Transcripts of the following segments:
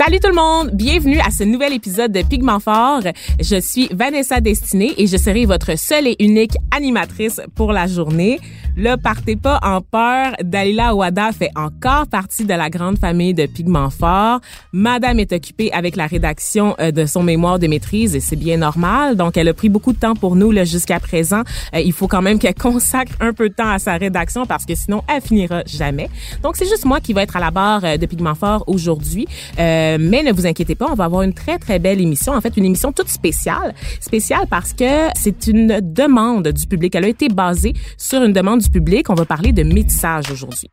Salut tout le monde, bienvenue à ce nouvel épisode de Pigment Fort. Je suis Vanessa Destinée et je serai votre seule et unique animatrice pour la journée. Le partez pas en peur, Dalila Ouada fait encore partie de la grande famille de Pigment Fort. Madame est occupée avec la rédaction euh, de son mémoire de maîtrise et c'est bien normal. Donc, elle a pris beaucoup de temps pour nous là jusqu'à présent. Euh, il faut quand même qu'elle consacre un peu de temps à sa rédaction parce que sinon, elle finira jamais. Donc, c'est juste moi qui va être à la barre euh, de Pigment Fort aujourd'hui. mais ne vous inquiétez pas, on va avoir une très, très belle émission. En fait, une émission toute spéciale. Spéciale parce que c'est une demande du public. Elle a été basée sur une demande du On va parler de métissage aujourd'hui.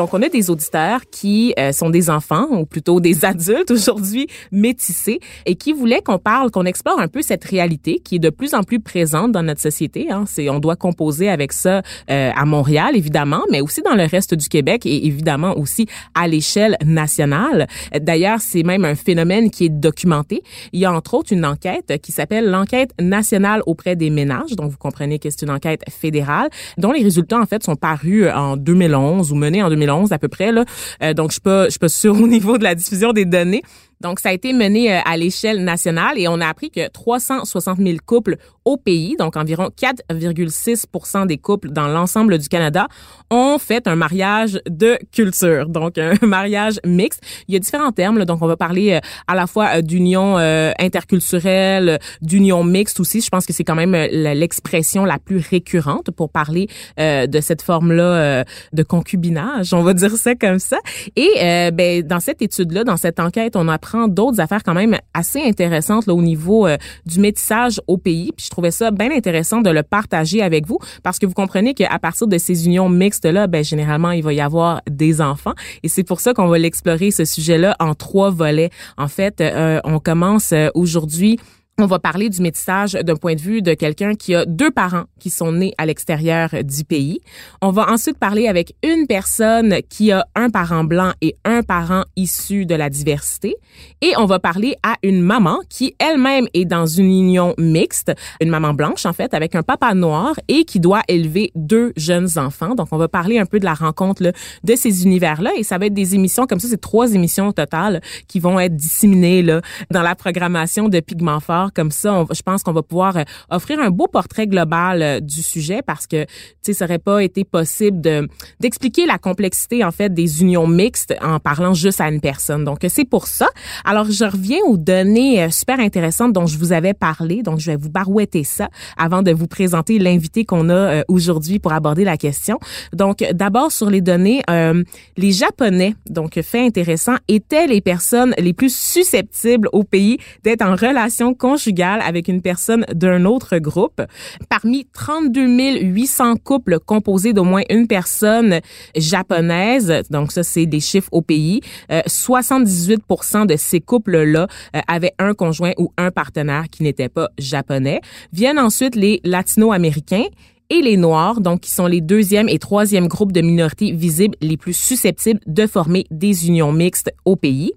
Donc, on a des auditeurs qui euh, sont des enfants, ou plutôt des adultes aujourd'hui, métissés, et qui voulaient qu'on parle, qu'on explore un peu cette réalité qui est de plus en plus présente dans notre société. Hein. C'est, on doit composer avec ça euh, à Montréal, évidemment, mais aussi dans le reste du Québec et évidemment aussi à l'échelle nationale. D'ailleurs, c'est même un phénomène qui est documenté. Il y a entre autres une enquête qui s'appelle l'enquête nationale auprès des ménages. Donc, vous comprenez que c'est une enquête fédérale dont les résultats, en fait, sont parus en 2011 ou menés en 2011 2011 à peu près là. Euh, donc je suis pas je suis pas sûre au niveau de la diffusion des données, donc, ça a été mené euh, à l'échelle nationale et on a appris que 360 000 couples au pays, donc environ 4,6 des couples dans l'ensemble du Canada, ont fait un mariage de culture, donc un mariage mixte. Il y a différents termes, donc on va parler euh, à la fois euh, d'union interculturelle, d'union mixte aussi. Je pense que c'est quand même l'expression la plus récurrente pour parler de cette forme-là de concubinage, on va dire ça comme ça. Et ben, dans cette étude-là, dans cette enquête, on a d'autres affaires quand même assez intéressantes là, au niveau euh, du métissage au pays. Puis je trouvais ça bien intéressant de le partager avec vous parce que vous comprenez qu'à partir de ces unions mixtes là, ben généralement il va y avoir des enfants et c'est pour ça qu'on va l'explorer ce sujet-là en trois volets. En fait, euh, on commence euh, aujourd'hui on va parler du métissage d'un point de vue de quelqu'un qui a deux parents qui sont nés à l'extérieur du pays. On va ensuite parler avec une personne qui a un parent blanc et un parent issu de la diversité. Et on va parler à une maman qui elle-même est dans une union mixte, une maman blanche en fait, avec un papa noir et qui doit élever deux jeunes enfants. Donc on va parler un peu de la rencontre de ces univers-là et ça va être des émissions comme ça, c'est trois émissions totales qui vont être disséminées dans la programmation de Pigment Fort comme ça, je pense qu'on va pouvoir euh, offrir un beau portrait global euh, du sujet parce que, tu sais, ça aurait pas été possible de d'expliquer la complexité en fait des unions mixtes en parlant juste à une personne. Donc c'est pour ça. Alors je reviens aux données euh, super intéressantes dont je vous avais parlé. Donc je vais vous barouetter ça avant de vous présenter l'invité qu'on a aujourd'hui pour aborder la question. Donc d'abord sur les données, les Japonais, donc fait intéressant, étaient les personnes les plus susceptibles au pays d'être en relation conjugale avec une personne d'un autre groupe. Parmi 32 800 couples composés d'au moins une personne japonaise, donc ça c'est des chiffres au pays, 78 euh, de ces couples-là euh, avaient un conjoint ou un partenaire qui n'était pas japonais. Viennent ensuite les latino-américains et les Noirs, donc qui sont les deuxième et troisième groupes de minorités visibles les plus susceptibles de former des unions mixtes au pays.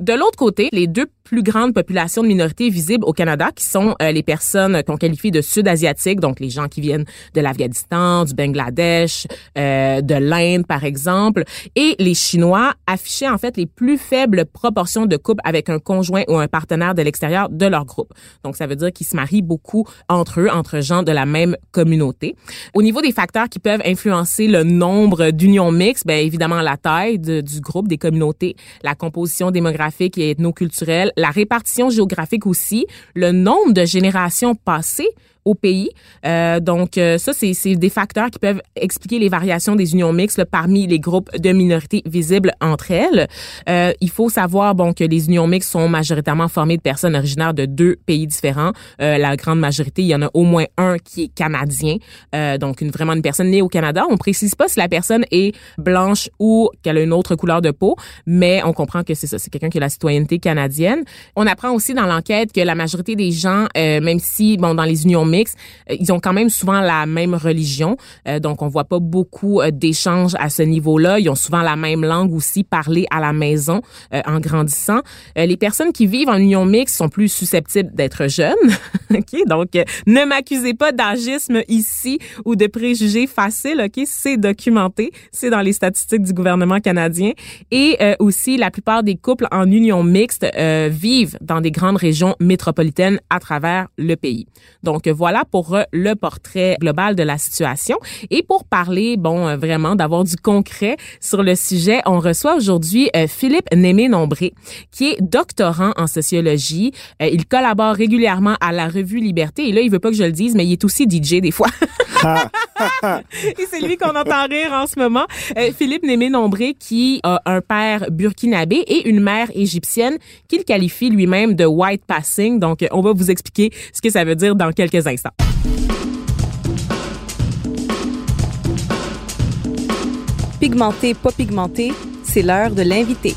De l'autre côté, les deux plus grande population de minorités visibles au Canada, qui sont euh, les personnes qu'on qualifie de sud-asiatiques, donc les gens qui viennent de l'Afghanistan, du Bangladesh, euh, de l'Inde, par exemple, et les Chinois affichaient en fait les plus faibles proportions de couples avec un conjoint ou un partenaire de l'extérieur de leur groupe. Donc, ça veut dire qu'ils se marient beaucoup entre eux, entre gens de la même communauté. Au niveau des facteurs qui peuvent influencer le nombre d'unions mixtes, bien évidemment la taille du groupe, des communautés, la composition démographique et ethnoculturelle, la répartition géographique aussi, le nombre de générations passées au pays. Euh, donc euh, ça, c'est des facteurs qui peuvent expliquer les variations des unions mixtes parmi les groupes de minorités visibles entre elles. Euh, il faut savoir bon que les unions mixtes sont majoritairement formées de personnes originaires de deux pays différents. Euh, la grande majorité, il y en a au moins un qui est canadien, euh, donc une, vraiment une personne née au Canada. On précise pas si la personne est blanche ou qu'elle a une autre couleur de peau, mais on comprend que c'est ça, c'est quelqu'un qui a la citoyenneté canadienne. On apprend aussi dans l'enquête que la majorité des gens, même si bon dans les unions mixtes, euh, ils ont quand même souvent la même religion, euh, donc on voit pas beaucoup d'échanges à ce niveau-là. Ils ont souvent la même langue aussi parlée à la maison en grandissant. les personnes qui vivent en union mixte sont plus susceptibles d'être jeunes. ok, donc ne m'accusez pas d'agisme ici ou de préjugés faciles. Ok, c'est documenté, c'est dans les statistiques du gouvernement canadien et aussi la plupart des couples en union mixte vivent dans des grandes régions métropolitaines à travers le pays. Donc voilà pour le portrait global de la situation et pour parler bon vraiment d'avoir du concret sur le sujet, on reçoit aujourd'hui euh, Philippe Némé-Nombré, qui est doctorant en sociologie. Euh, il collabore régulièrement à la revue Liberté. Et là, il veut pas que je le dise, mais il est aussi DJ des fois. et c'est lui qu'on entend rire en ce moment. Euh, Philippe Némé-Nombré, qui a un père burkinabé et une mère égyptienne, qu'il qualifie lui-même de white passing. Donc, on va vous expliquer ce que ça veut dire dans quelques instants. Pigmenté, pas pigmenté, c'est l'heure de l'invité.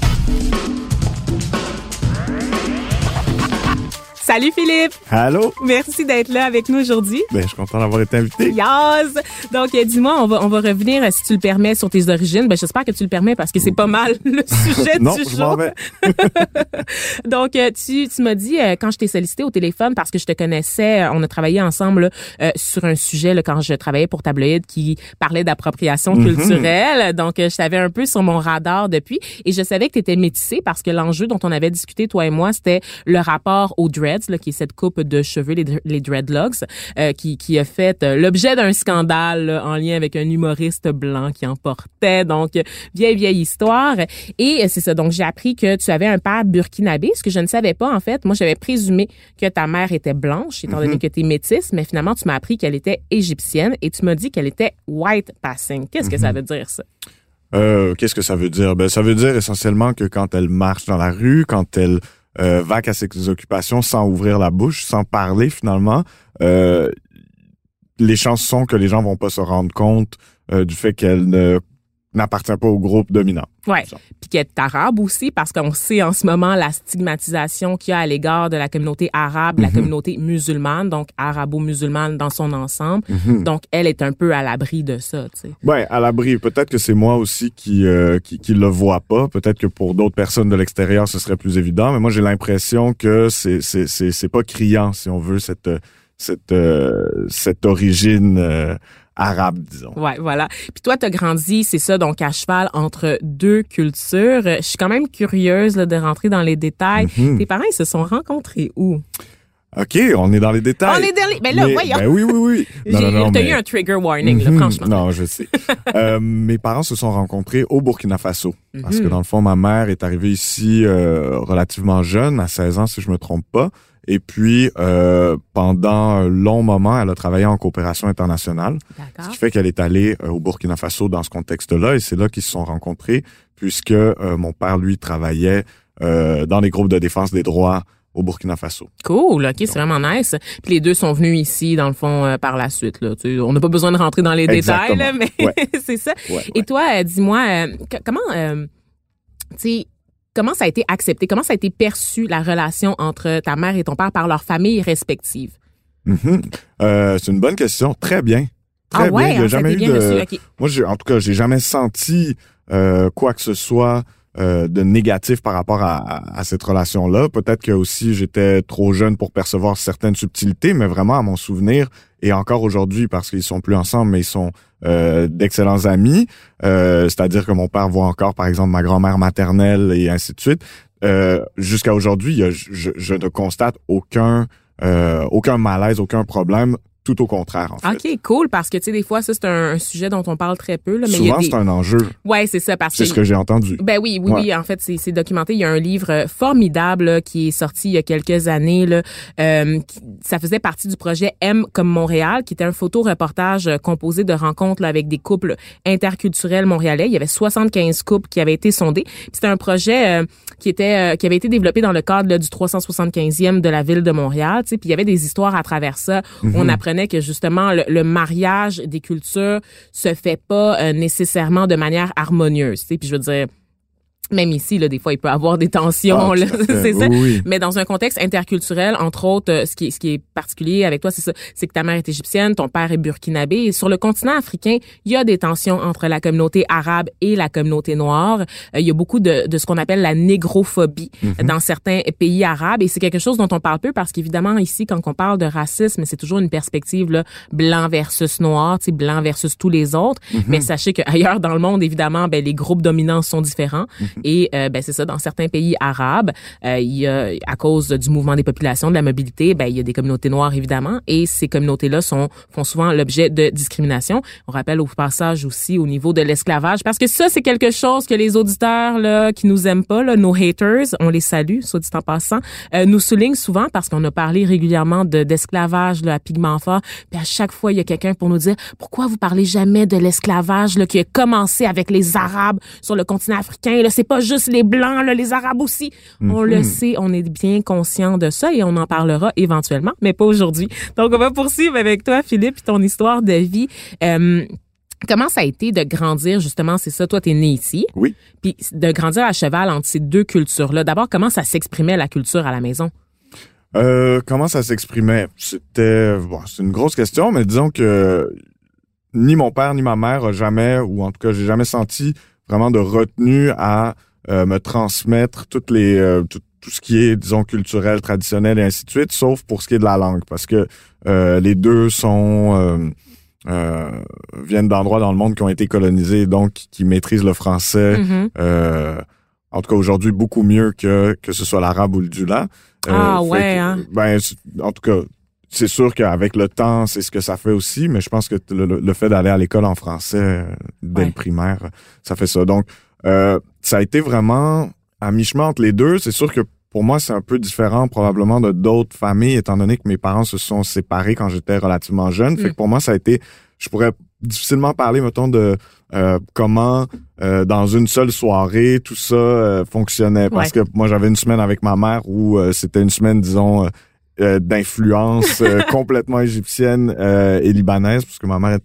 Salut Philippe. Allô? Merci d'être là avec nous aujourd'hui. Ben, je suis content d'avoir été invité. Yes. Donc, euh, dis-moi, on va, on va revenir, euh, si tu le permets, sur tes origines. Ben, j'espère que tu le permets parce que c'est pas mal le sujet non, du je jour. Vais. Donc, euh, tu, tu m'as dit, quand je t'ai sollicité au téléphone, parce que je te connaissais, on a travaillé ensemble sur un sujet là, quand je travaillais pour Tabloïd qui parlait d'appropriation Mhm. culturelle. Donc, je t'avais un peu sur mon radar depuis et je savais que tu étais métissé parce que l'enjeu dont on avait discuté, toi et moi, c'était le rapport au dreads, là, qui est cette coupe de cheveux, les, les dreadlocks, euh, qui, qui a fait euh, l'objet d'un scandale là, en lien avec un humoriste blanc qui en portait. Donc, vieille, vieille histoire. Et euh, c'est ça. Donc, j'ai appris que tu avais un père burkinabé, ce que je ne savais pas, en fait. Moi, j'avais présumé que ta mère était blanche, étant donné que tu es métisse, mais finalement, tu m'as appris qu'elle était égyptienne et tu m'as dit qu'elle était white passing. Qu'est-ce que ça veut dire, ça? Euh, Qu'est-ce que ça veut dire? Ben, ça veut dire essentiellement que quand elle marche dans la rue, quand elle euh, à ses occupations sans ouvrir la bouche, sans parler finalement, euh, les chances sont que les gens vont pas se rendre compte euh, du fait qu'elle ne n'appartient pas au groupe dominant. Ouais. Ça. Puis est arabe aussi, parce qu'on sait en ce moment la stigmatisation qu'il y a à l'égard de la communauté arabe, la communauté musulmane, donc arabo-musulmane dans son ensemble. Donc, elle est un peu à l'abri de ça, tu sais. Ouais, à l'abri. Peut-être que c'est moi aussi qui, euh, qui qui le vois pas. Peut-être que pour d'autres personnes de l'extérieur, ce serait plus évident. Mais moi, j'ai l'impression que c'est c'est c'est c'est pas criant, si on veut, cette cette euh, cette origine euh, arabe, disons. Ouais, voilà. Puis toi, t'as grandi, c'est ça, donc à cheval entre deux cultures. Je suis quand même curieuse là, de rentrer dans les détails. Mhm. Tes parents, ils se sont rencontrés où? OK, on est dans les détails. On est dans les... Ben là, Mais- voyons. Ben oui, oui, oui. Non, non, non, T'as mais- eu un trigger warning, là, Mhm. franchement. Non, je sais. Euh, mes parents se sont rencontrés au Burkina Faso. Parce Mhm. que dans le fond, ma mère est arrivée ici euh, relativement jeune, à 16 ans si je me trompe pas. Et puis, euh, pendant un long moment, elle a travaillé en coopération internationale. Ce qui fait qu'elle est allée euh, au Burkina Faso dans ce contexte-là. Et c'est là qu'ils se sont rencontrés, puisque euh, mon père, lui, travaillait euh, dans les groupes de défense des droits au Burkina Faso. Cool, ok, c'est vraiment nice. Puis les deux sont venus ici, dans le fond, euh, par la suite. Là. Tu on n'a pas besoin de rentrer dans les Exactement. détails, là, mais Ouais. c'est ça. Ouais, Et toi, euh, dis-moi, euh, comment, euh, tu sais, comment ça a été accepté, comment ça a été perçu la relation entre ta mère et ton père par leurs familles respectives? Mhm. Euh, c'est une bonne question. Très bien. Très ah ouais, bien. Il y a hein, a jamais eu de... Moi, en tout cas, j'ai jamais senti euh, quoi que ce soit euh, de négatif par rapport à, à- à cette relation-là. Peut-être que aussi j'étais trop jeune pour percevoir certaines subtilités, mais vraiment à mon souvenir et encore aujourd'hui parce qu'ils sont plus ensemble, mais ils sont euh, d'excellents amis. Euh, c'est-à-dire que mon père voit encore, par exemple, ma grand-mère maternelle et ainsi de suite. Euh, jusqu'à aujourd'hui, je, je ne constate aucun euh, aucun malaise, aucun problème. Tout au contraire, en fait. OK, cool, parce que, tu sais, des fois, ça, c'est un, sujet dont on parle très peu. Là, mais Souvent, c'est un enjeu. Ouais, c'est ça. parce C'est ce que j'ai entendu. Ben oui, oui, oui. En fait, c'est documenté. Il y a un livre formidable qui est sorti il y a quelques années. Là, euh, ça faisait partie du projet M comme Montréal, qui était un photo-reportage composé de rencontres avec des couples interculturels montréalais. Il y avait 75 couples qui avaient été sondés. C'était un projet euh, qui était euh, qui avait été développé dans le cadre du 375e de la ville de Montréal. Puis il y avait des histoires à travers ça. On mhm. Que justement le, mariage des cultures se fait pas euh, nécessairement de manière harmonieuse. Puis je veux dire, même ici, là, des fois, il peut y avoir des tensions, ah, c'est ça. Mais dans un contexte interculturel, entre autres, euh, ce qui est, ce qui est particulier avec toi, c'est ça, c'est que ta mère est égyptienne, ton père est burkinabé. Et sur le continent africain, il y a des tensions entre la communauté arabe et la communauté noire. Euh, il y a beaucoup de, de ce qu'on appelle la négrophobie mm-hmm. dans certains pays arabes. Et c'est quelque chose dont on parle peu parce qu'évidemment, ici, quand on parle de racisme, c'est toujours une perspective là, blanc versus noir, blanc versus tous les autres. Mm-hmm. Mais sachez qu'ailleurs dans le monde, évidemment, ben, les groupes dominants sont différents. Mm-hmm. Et euh, ben c'est ça, dans certains pays arabes, euh, il y a à cause du mouvement des populations, de la mobilité, ben il y a des communautés noires évidemment, et ces communautés-là sont font souvent l'objet de discrimination. On rappelle au passage aussi au niveau de l'esclavage, parce que ça c'est quelque chose que les auditeurs là qui nous aiment pas, là, nos haters, on les salue, soit dit en passant, euh, nous soulignent souvent parce qu'on a parlé régulièrement de d'esclavage là, à Pigmentfort, puis à chaque fois il y a quelqu'un pour nous dire pourquoi vous parlez jamais de l'esclavage là qui a commencé avec les Arabes sur le continent africain, là? C'est pas juste les Blancs, là, les Arabes aussi. On le mhm. sait, on est bien conscient de ça et on en parlera éventuellement, mais pas aujourd'hui. Donc, on va poursuivre avec toi, Philippe, ton histoire de vie. Euh, Comment ça a été de grandir justement, c'est ça, toi tu es né ici. Oui. Puis de grandir à cheval entre ces deux cultures-là. D'abord, comment ça s'exprimait la culture à la maison? Euh, comment ça s'exprimait? C'était bon, c'est une grosse question, mais disons que ni mon père ni ma mère jamais, ou en tout cas j'ai jamais senti vraiment de retenue à euh, me transmettre toutes les euh, tout, ce qui est disons culturel, traditionnel et ainsi de suite, sauf pour ce qui est de la langue, parce que euh, les deux sont viennent d'endroits dans le monde qui ont été colonisés, donc qui maîtrisent le français. Mm-hmm. en tout cas aujourd'hui beaucoup mieux que que ce soit l'arabe ou le dula. ah ouais. hein? Ben en tout cas c'est sûr qu'avec le temps, c'est ce que ça fait aussi, mais je pense que le, fait d'aller à l'école en français dès le primaire, ça fait ça. Donc, euh, ça a été vraiment à mi-chemin entre les deux. C'est sûr que pour moi, c'est un peu différent probablement de d'autres familles, étant donné que mes parents se sont séparés quand j'étais relativement jeune. Fait que mm. pour moi, ça a été, je pourrais difficilement parler, mettons, de euh, comment euh, dans une seule soirée tout ça fonctionnait. Parce que moi, j'avais une semaine avec ma mère où c'était une semaine, disons, d'influence complètement égyptienne et libanaise, parce que ma mère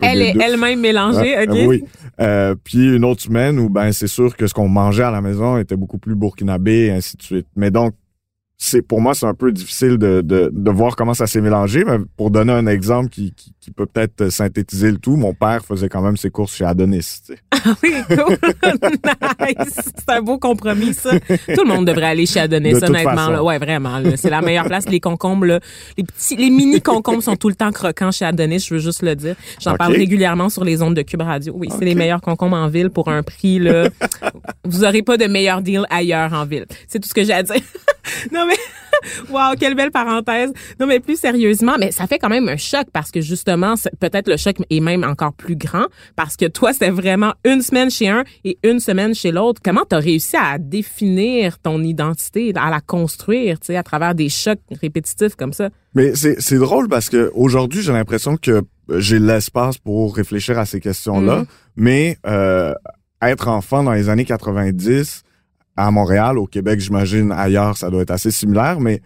elle est elle-même mélangée, ok. oui. Euh, puis une autre semaine où ben c'est sûr que ce qu'on mangeait à la maison était beaucoup plus burkinabé et ainsi de suite. Mais donc c'est pour moi c'est un peu difficile de, de, de voir comment ça s'est mélangé mais pour donner un exemple qui, qui, qui, peut peut-être synthétiser le tout mon père faisait quand même ses courses chez Adonis tu sais. ah oui nice. C'est un beau compromis ça. Tout le monde devrait aller chez Adonis honnêtement là. ouais vraiment c'est la meilleure place. Les concombres là, les petits les mini concombres sont tout le temps croquants chez Adonis je veux juste le dire. J'en parle régulièrement sur les ondes de Cube Radio. Oui c'est les meilleurs concombres en ville pour un prix là. Vous aurez pas de meilleur deal ailleurs en ville. C'est tout ce que j'ai à dire. Non mais wow, quelle belle parenthèse. Non mais plus sérieusement, mais ça fait quand même un choc parce que justement, peut-être le choc est même encore plus grand parce que toi, c'est vraiment une semaine chez un et une semaine chez l'autre. Comment tu as réussi à définir ton identité, à la construire, tu sais, à travers des chocs répétitifs comme ça? Mais c'est drôle parce que aujourd'hui, j'ai l'impression que j'ai l'espace pour réfléchir à ces questions-là, mm. mais euh, être enfant dans les années 90 à Montréal, au Québec, j'imagine ailleurs, ça doit être assez similaire, mais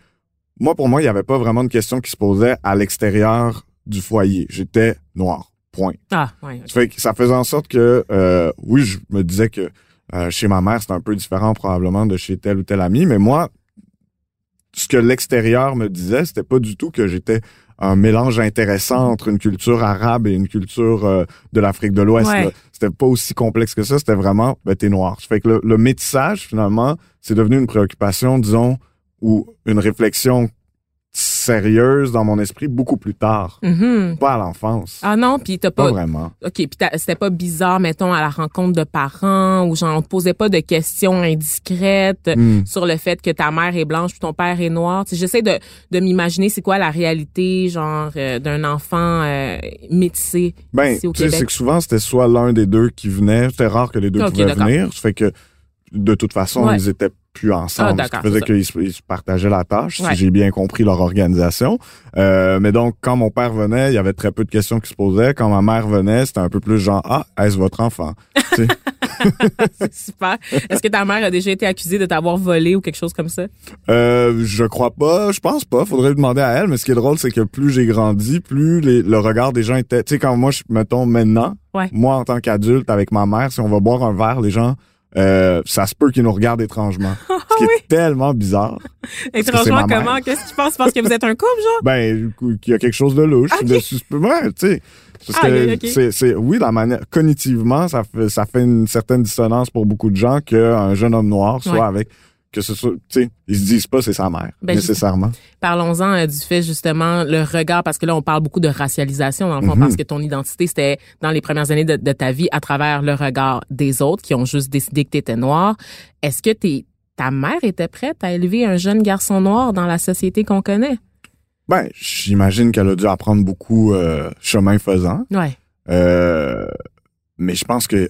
moi, pour moi, il n'y avait pas vraiment de question qui se posait à l'extérieur du foyer. J'étais noir. Point. Ah, ouais. Ça, faisait en sorte que, euh, oui, je me disais que euh, chez ma mère, c'était un peu différent probablement de chez tel ou tel ami, mais moi, ce que l'extérieur me disait, c'était pas du tout que j'étais un mélange intéressant entre une culture arabe et une culture euh, de l'Afrique de l'Ouest. C'était pas aussi complexe que ça. C'était vraiment, ben, t'es noir. Fait que le, le métissage, finalement, c'est devenu une préoccupation, disons, ou une réflexion sérieuse dans mon esprit beaucoup plus tard, Mhm. pas à l'enfance. Ah non, puis t'as pas pas... vraiment. OK, puis t'as- c'était pas bizarre, mettons, à la rencontre de parents ou genre on te posait pas de questions indiscrètes Hmm. sur le fait que ta mère est blanche puis ton père est noir. J'essaie de, de m'imaginer c'est quoi la réalité, genre, euh, d'un enfant euh, métissé Ben, ici au tu sais, c'est que souvent, c'était soit l'un des deux qui venait. C'était rare que les deux Ok, pouvaient venir. Ça fait que, de toute façon, Ouais. ils étaient plus ensemble. Ah, ce qui faisait qu'ils se, partageaient la tâche, Ouais. si j'ai bien compris leur organisation. Euh, mais donc, quand mon père venait, il y avait très peu de questions qui se posaient. Quand ma mère venait, c'était un peu plus genre, ah, est-ce votre enfant? C'est super. Est-ce que ta mère a déjà été accusée de t'avoir volé ou quelque chose comme ça? Euh, je crois pas, je pense pas. Faudrait lui demander à elle. Mais ce qui est drôle, c'est que plus j'ai grandi, plus les- le regard des gens était. Tu sais, quand moi, je mettons maintenant, Ouais. moi en tant qu'adulte avec ma mère, si on va boire un verre, les gens, euh, ça se peut qu'ils nous regardent étrangement. ce qui est tellement bizarre. que Étrangement, comment? Qu'est-ce que tu penses? Parce que vous êtes un couple, genre? Ben, qu'il y a quelque chose de louche, de suspect. Ouais, tu sais. Parce que Ah, ok. c'est, c'est, oui, la manière, cognitivement, ça fait, ça fait une certaine dissonance pour beaucoup de gens qu'un jeune homme noir soit Ouais. avec, que ce soit, tu sais, ils se disent pas c'est sa mère, Ben, nécessairement. Parlons-en euh, du fait justement le regard parce que là on parle beaucoup de racialisation dans le fond Mhm. parce que ton identité c'était dans les premières années de, de ta vie à travers le regard des autres qui ont juste décidé que tu étais noir. Est-ce que ta mère était prête à élever un jeune garçon noir dans la société qu'on connaît? Ben, j'imagine qu'elle a dû apprendre beaucoup euh, chemin faisant. Ouais. Euh, mais je pense que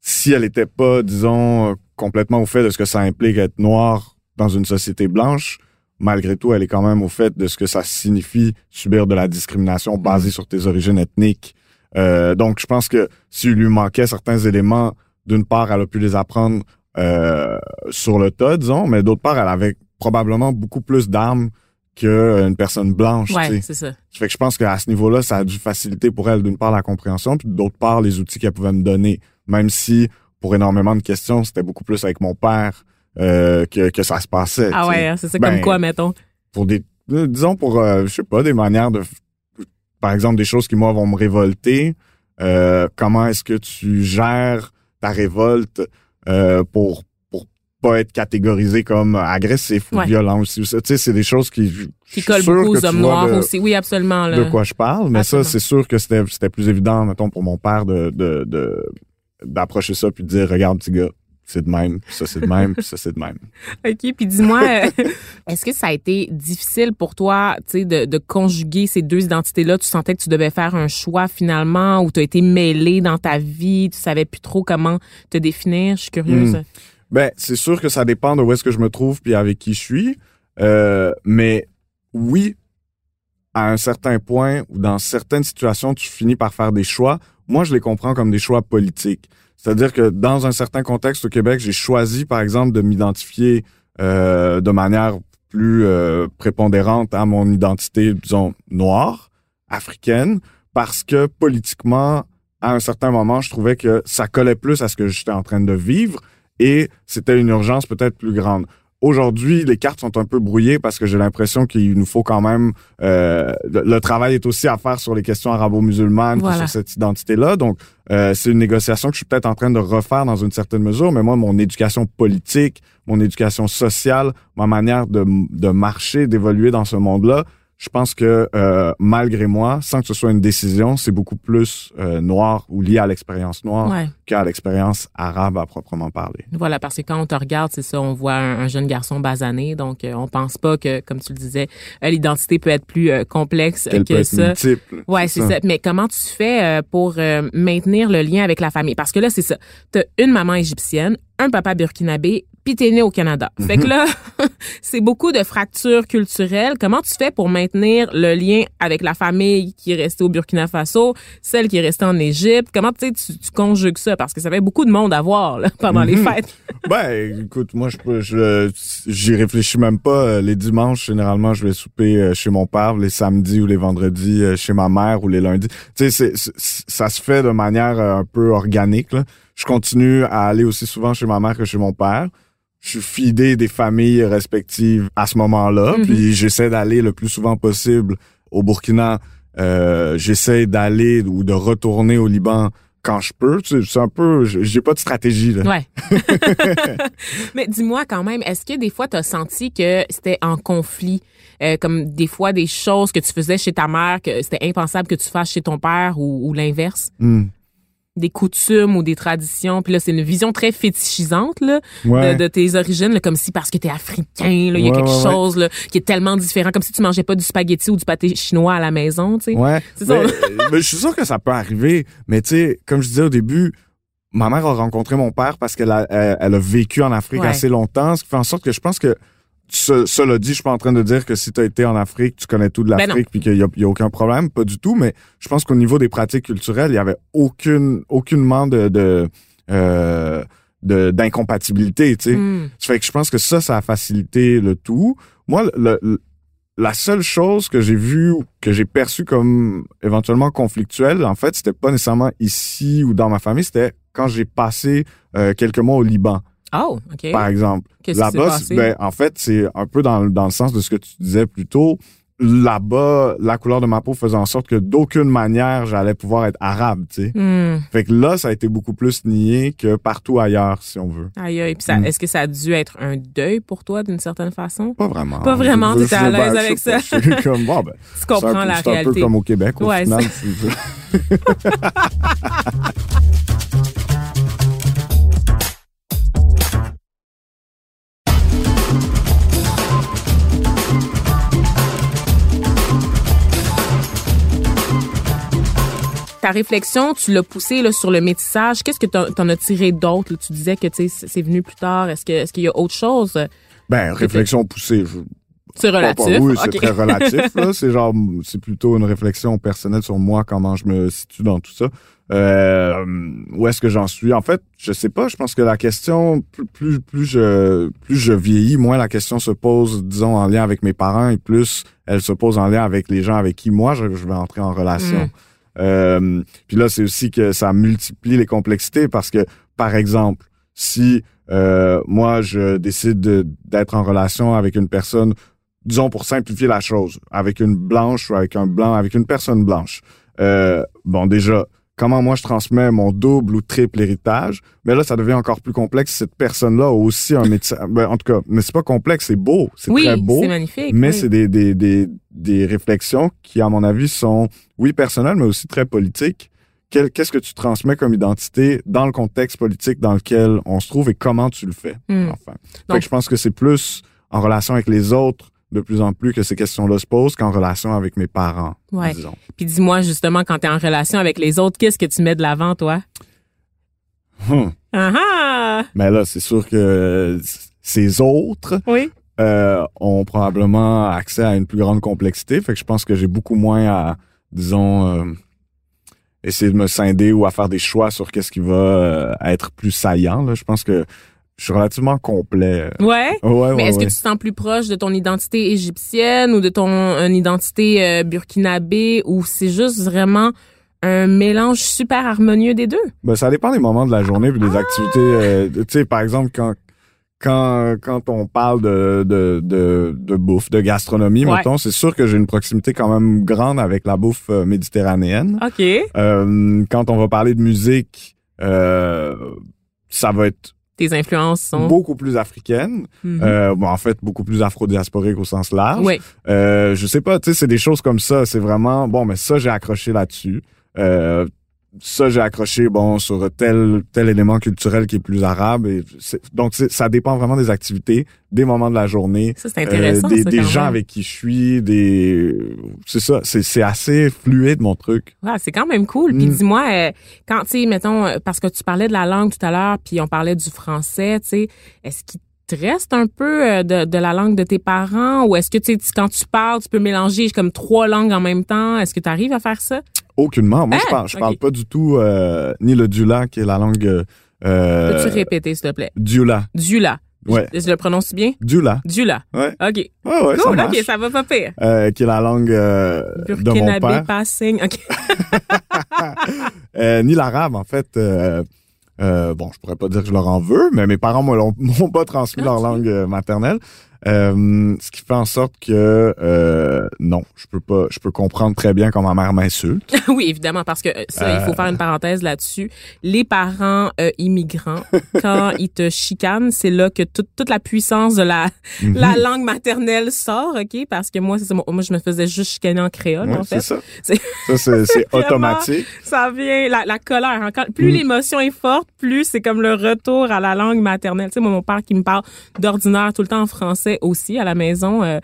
si elle était pas, disons, complètement au fait de ce que ça implique être noire dans une société blanche, malgré tout, elle est quand même au fait de ce que ça signifie subir de la discrimination basée sur tes origines ethniques. Euh, donc, je pense que s'il lui manquait certains éléments, d'une part, elle a pu les apprendre euh, sur le tas, disons, mais d'autre part, elle avait probablement beaucoup plus d'armes qu'une personne blanche. Ouais, c'est ça. Ça fait que je pense qu'à ce niveau-là, ça a dû faciliter pour elle, d'une part, la compréhension, puis d'autre part, les outils qu'elle pouvait me donner. Même si, pour énormément de questions, c'était beaucoup plus avec mon père euh, que, que ça se passait. Ah ouais, hein, c'est ça Ben, comme quoi mettons Pour des, euh, disons, pour, euh, je sais pas, des manières de... Par exemple, des choses qui, moi, vont me révolter. Euh, comment est-ce que tu gères ta révolte pour pour pas être catégorisé comme agressif ou Ouais. violent aussi. Tu sais, c'est des choses qui... je qui suis colle sûr beaucoup aux hommes noirs de- aussi. Oui, absolument là. de quoi je parle, mais Absolument. ça, c'est sûr que c'était, c'était plus évident, mettons, pour mon père de, de, de- d'approcher ça puis de dire, regarde, petit gars, c'est de même, puis ça, c'est de même, puis ça, c'est de même. OK, puis dis-moi, euh, est-ce que ça a été difficile pour toi, tu sais, de, de conjuguer ces deux identités-là? Tu sentais que tu devais faire un choix finalement ou tu as été mêlé dans ta vie, tu savais plus trop comment te définir? Je suis curieuse. Hmm. Ben, c'est sûr que ça dépend de où est-ce que je me trouve puis avec qui je suis. Euh, mais oui, à un certain point ou dans certaines situations, tu finis par faire des choix. Moi, je les comprends comme des choix politiques. C'est-à-dire que dans un certain contexte au Québec, j'ai choisi, par exemple, de m'identifier euh, de manière plus euh, prépondérante à mon identité, disons, noire, africaine, parce que politiquement, à un certain moment, je trouvais que ça collait plus à ce que j'étais en train de vivre et c'était une urgence peut-être plus grande. Aujourd'hui, les cartes sont un peu brouillées parce que j'ai l'impression qu'il nous faut quand même euh, le, le travail est aussi à faire sur les questions arabo-musulmanes Voilà. sur cette identité-là. Donc, euh, c'est une négociation que je suis peut-être en train de refaire dans une certaine mesure. Mais moi, mon éducation politique, mon éducation sociale, ma manière de, de marcher, d'évoluer dans ce monde-là, je pense que euh, malgré moi, sans que ce soit une décision, c'est beaucoup plus euh, noir ou lié à l'expérience noire Ouais. qu'à l'expérience arabe à proprement parler. Voilà, parce que quand on te regarde, c'est ça, on voit un, un jeune garçon basané, donc euh, on pense pas que, comme tu le disais, euh, l'identité peut être plus complexe Qu'elle peut que être ça. multiple. Ouais, c'est ça. Mais comment tu fais pour maintenir le lien avec la famille? Parce que là, c'est ça. T'as une maman égyptienne, un papa burkinabé, puis t'es né au Canada. Fait que là, c'est beaucoup de fractures culturelles. Comment tu fais pour maintenir le lien avec la famille qui est restée au Burkina Faso, celle qui est restée en Égypte? Comment tu, tu, conjugues ça? Parce que ça fait beaucoup de monde à voir là, pendant les Mhm. fêtes. Ben, écoute, moi, je j'y réfléchis même pas. Euh, Les dimanches, généralement, je vais souper euh, chez mon père, les samedis ou les vendredis euh, chez ma mère ou les lundis. Tu sais, ça se fait de manière un peu organique. Là. Je continue à aller aussi souvent chez ma mère que chez mon père. Je suis fidé des familles respectives à ce moment-là, Mhm. puis j'essaie d'aller le plus souvent possible au Burkina. Euh, j'essaie d'aller ou de retourner au Liban quand je peux. C'est un peu, j'ai pas de stratégie. Là. Ouais. Mais dis-moi quand même, est-ce que des fois tu as senti que c'était en conflit, euh, comme des fois des choses que tu faisais chez ta mère que c'était impensable que tu fasses chez ton père ou, ou l'inverse? Hmm. Des coutumes ou des traditions. Puis là, c'est une vision très fétichisante là, Ouais. de, de tes origines, là, comme si parce que t'es africain, là, il y a quelque ouais, ouais. chose là, qui est tellement différent, comme si tu mangeais pas du spaghetti ou du pâté chinois à la maison, tu sais. Ouais. C'est ça. Mais, mais je suis sûr que ça peut arriver. Mais tu sais, comme je disais au début, ma mère a rencontré mon père parce qu'elle a, elle, elle a vécu en Afrique Ouais. assez longtemps, ce qui fait en sorte que je pense que ce- cela dit, je suis pas en train de dire que si tu as été en Afrique, tu connais tout de Ben l'Afrique puis qu'il y a, aucun problème, pas du tout. Mais je pense qu'au niveau des pratiques culturelles, il y avait aucune, aucunement de, de, euh, d'incompatibilité. Tu sais. Hmm. Ça fait que je pense que ça, ça a facilité le tout. Moi, le, le- la seule chose que j'ai vue, ou que j'ai perçue comme éventuellement conflictuelle, en fait, c'était pas nécessairement ici ou dans ma famille, c'était quand j'ai passé euh, quelques mois au Liban, Oh, OK. par exemple. Là-bas, ben, en fait, c'est un peu dans, dans le sens de ce que tu disais plus tôt. Là-bas, la couleur de ma peau faisait en sorte que d'aucune manière j'allais pouvoir être arabe, tu sais. Hmm. Fait que là, ça a été beaucoup plus nié que partout ailleurs, si on veut. Aïe, aïe. Puis ça, Hmm. est-ce que ça a dû être un deuil pour toi d'une certaine façon? Pas vraiment. Pas vraiment, t'étais à l'aise avec ça. pas, Je comme, bon, ben, Tu comprends un, la c'est un peu réalité. comme au Québec, au Ouais, final. Ta réflexion, tu l'as poussée là, sur le métissage. Qu'est-ce que t'en t'en as tiré d'autre? Tu disais que tu c'est venu plus tard. Est-ce qu'il y a autre chose? Ben, réflexion poussée. Je, C'est relatif. pas- oui, c'est très relatif. C'est genre, c'est plutôt une réflexion personnelle sur moi, comment je me situe dans tout ça. Euh, où est-ce que j'en suis? En fait, je sais pas. Je pense que la question, plus plus plus je plus je vieillis, moins la question se pose, disons, en lien avec mes parents, et plus elle se pose en lien avec les gens avec qui moi je, je vais entrer en relation. Mm. Euh, puis là, c'est aussi que ça multiplie les complexités parce que, par exemple, si euh, moi je décide de- d'être en relation avec une personne, disons pour simplifier la chose, avec une blanche ou avec un blanc, avec une personne blanche. Euh, bon, déjà, comment moi je transmets mon double ou triple héritage, mais là ça devient encore plus complexe. Cette personne-là a aussi un métier. Ben, en tout cas, mais c'est pas complexe, c'est beau, c'est Oui, très beau. c'est magnifique. Mais oui. c'est des, des, des, des réflexions qui, à mon avis, sont, oui, personnelles, mais aussi très politiques. Qu'est-ce que tu transmets comme identité dans le contexte politique dans lequel on se trouve et comment tu le fais, Hmm. enfin? Fait Donc- que je pense que c'est plus en relation avec les autres de plus en plus que ces questions-là se posent qu'en relation avec mes parents, Ouais. disons. Puis dis-moi justement, quand tu es en relation avec les autres, qu'est-ce que tu mets de l'avant, toi? Hum. Ah ah! Mais là, c'est sûr que ces autres Oui. euh, ont probablement accès à une plus grande complexité. Fait que je pense que j'ai beaucoup moins à, disons, euh, essayer de me scinder ou à faire des choix sur qu'est-ce qui va euh, être plus saillant. Là. Je pense que je suis relativement complet. Ouais? Ouais, ouais, Mais est-ce ouais. que tu te sens plus proche de ton identité égyptienne ou de ton une identité euh, burkinabé ou c'est juste vraiment un mélange super harmonieux des deux? Ben, ça dépend des moments de la journée puis Ah! des activités. euh, tu sais, par exemple, quand quand quand on parle de de de, de bouffe, de gastronomie, Ouais. mettons, c'est sûr que j'ai une proximité quand même grande avec la bouffe euh, méditerranéenne. OK. Euh, quand on va parler de musique, ça va être Tes influences sont... beaucoup plus africaine. Mhm. Euh, bon, en fait, beaucoup plus afro-diasporique au sens large. oui. Euh, je sais pas, tu sais, c'est des choses comme ça. C'est vraiment, bon, mais ça, j'ai accroché là-dessus. Euh, ça, j'ai accroché, bon, sur tel, tel élément culturel qui est plus arabe. Et donc, ça dépend vraiment des activités, des moments de la journée. Ça, c'est intéressant. euh, des ça, des quand gens même. avec qui je suis, des... C'est ça, c'est c'est assez fluide, mon truc. Ouais, c'est quand même cool. Puis Mm. dis-moi, euh, quand, tu sais, mettons, euh, parce que tu parlais de la langue tout à l'heure, puis on parlait du français, tu sais, est-ce qu'il te reste un peu de, de la langue de tes parents? Ou est-ce que, tu sais, tu- quand tu parles, tu peux mélanger comme trois langues en même temps? Est-ce que tu arrives à faire ça? Aucunement. Moi, je Ah, parle, je ok. parle pas du tout euh, ni le Dula, qui est la langue... Euh, Peux-tu répéter, s'il te plaît? Dula. Dula. Ouais. Je, je le prononce bien? Dula. Dula. Ouais. OK. Ouais, ouais, ça Cool, marche. OK, ça va pas pire. Euh, qui est la langue euh, de mon père. passing. OK. Euh, ni l'arabe, en fait. Euh, euh, bon, je pourrais pas dire que je leur en veux, mais mes parents m'ont pas transmis leur langue euh, maternelle. Euh, ce qui fait en sorte que euh, non, je peux pas, je peux comprendre très bien quand ma mère m'insulte. oui, évidemment, parce que euh, ça, il faut faire une parenthèse là-dessus. Les parents euh, immigrants, quand ils te chicanent, c'est là que toute, toute la puissance de la, Mhm. la langue maternelle sort, ok? Parce que moi, c'est moi, je me faisais juste chicaner en créole, en fait. c'est ça. C'est- automatique. Ça vient, la, la colère. hein. Quand- plus Mm. l'émotion est forte, plus c'est comme le retour à la langue maternelle. Tu sais, moi, mon père qui me parle d'ordinaire tout le temps en français aussi à la maison, euh,